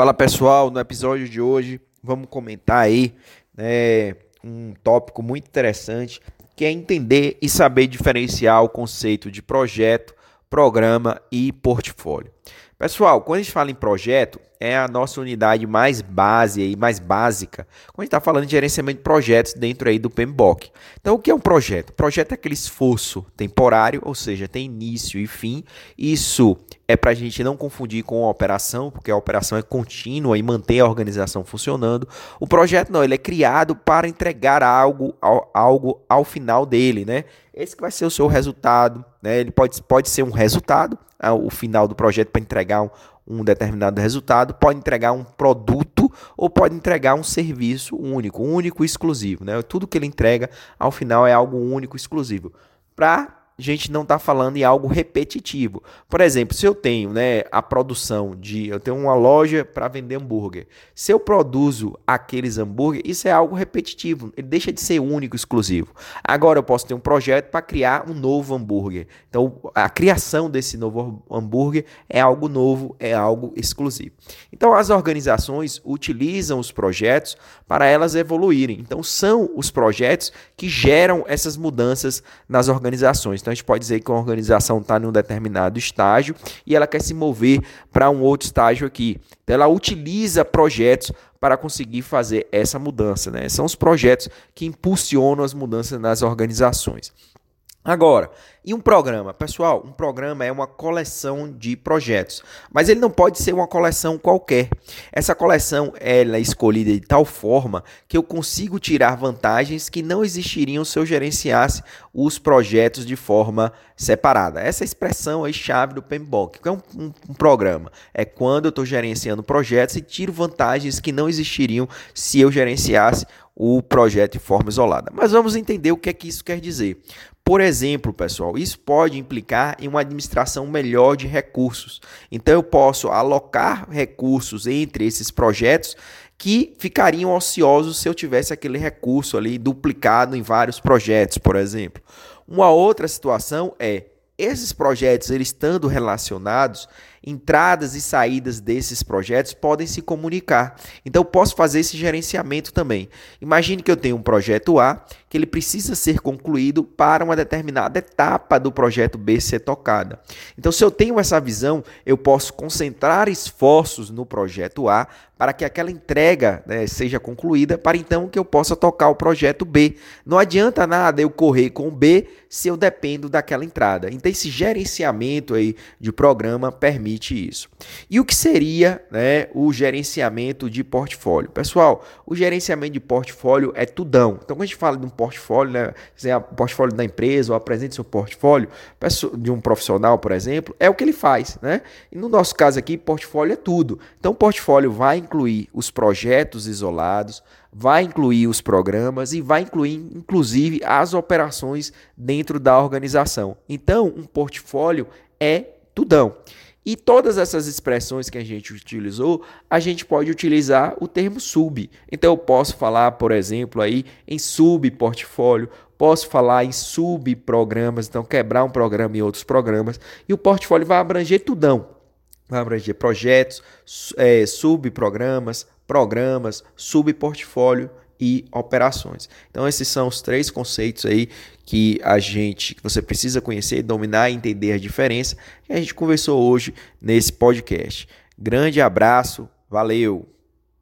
Fala pessoal, no episódio de hoje vamos comentar aí né, um tópico muito interessante que é entender e saber diferenciar o conceito de projeto, programa e portfólio. Pessoal, quando a gente fala em projeto, é a nossa unidade mais base e mais básica quando a gente está falando de gerenciamento de projetos dentro aí do PMBOK. Então, o que é um projeto? projeto é aquele esforço temporário, ou seja, tem início e fim. Isso é para a gente não confundir com a operação, porque a operação é contínua e mantém a organização funcionando. O projeto não, ele é criado para entregar algo ao, algo ao final dele, né? Esse que vai ser o seu resultado, né? Ele pode, pode ser um resultado, o final do projeto para entregar um, um determinado resultado, pode entregar um produto ou pode entregar um serviço único, único e exclusivo. Né? Tudo que ele entrega ao final é algo único e exclusivo. Para a gente não está falando em algo repetitivo. Por exemplo, se eu tenho né, a produção de. Eu tenho uma loja para vender hambúrguer. Se eu produzo aqueles hambúrguer, isso é algo repetitivo. Ele deixa de ser único, exclusivo. Agora eu posso ter um projeto para criar um novo hambúrguer. Então, a criação desse novo hambúrguer é algo novo, é algo exclusivo. Então, as organizações utilizam os projetos para elas evoluírem. Então, são os projetos que geram essas mudanças nas organizações. Então, então a gente pode dizer que uma organização está em um determinado estágio e ela quer se mover para um outro estágio aqui. Então ela utiliza projetos para conseguir fazer essa mudança. Né? São os projetos que impulsionam as mudanças nas organizações. Agora, e um programa? Pessoal, um programa é uma coleção de projetos, mas ele não pode ser uma coleção qualquer. Essa coleção ela é escolhida de tal forma que eu consigo tirar vantagens que não existiriam se eu gerenciasse os projetos de forma separada. Essa é expressão aí chave do PMBOK, que é um, um, um programa. É quando eu estou gerenciando projetos e tiro vantagens que não existiriam se eu gerenciasse o projeto de forma isolada. Mas vamos entender o que é que isso quer dizer. Por exemplo, pessoal, isso pode implicar em uma administração melhor de recursos. Então, eu posso alocar recursos entre esses projetos que ficariam ociosos se eu tivesse aquele recurso ali duplicado em vários projetos, por exemplo. Uma outra situação é esses projetos, eles estando relacionados, entradas e saídas desses projetos podem se comunicar. Então, posso fazer esse gerenciamento também. Imagine que eu tenho um projeto A que ele precisa ser concluído para uma determinada etapa do projeto B ser tocada. Então, se eu tenho essa visão, eu posso concentrar esforços no projeto A para que aquela entrega né, seja concluída, para então que eu possa tocar o projeto B. Não adianta nada eu correr com o B se eu dependo daquela entrada. Então, esse gerenciamento aí de programa permite permite isso. E o que seria né, o gerenciamento de portfólio? Pessoal, o gerenciamento de portfólio é tudão. Então, quando a gente fala de um portfólio, né, o portfólio da empresa ou apresente seu portfólio de um profissional, por exemplo, é o que ele faz. Né? E no nosso caso aqui, portfólio é tudo. Então, o portfólio vai incluir os projetos isolados, vai incluir os programas e vai incluir, inclusive, as operações dentro da organização. Então, um portfólio é tudão. E todas essas expressões que a gente utilizou, a gente pode utilizar o termo sub. Então eu posso falar, por exemplo, aí em subportfólio, posso falar em subprogramas, então quebrar um programa em outros programas, e o portfólio vai abranger tudão. Vai abranger projetos, é, subprogramas, programas, subportfólio e operações. Então esses são os três conceitos aí que a gente que você precisa conhecer, dominar e entender a diferença que a gente conversou hoje nesse podcast. Grande abraço, valeu.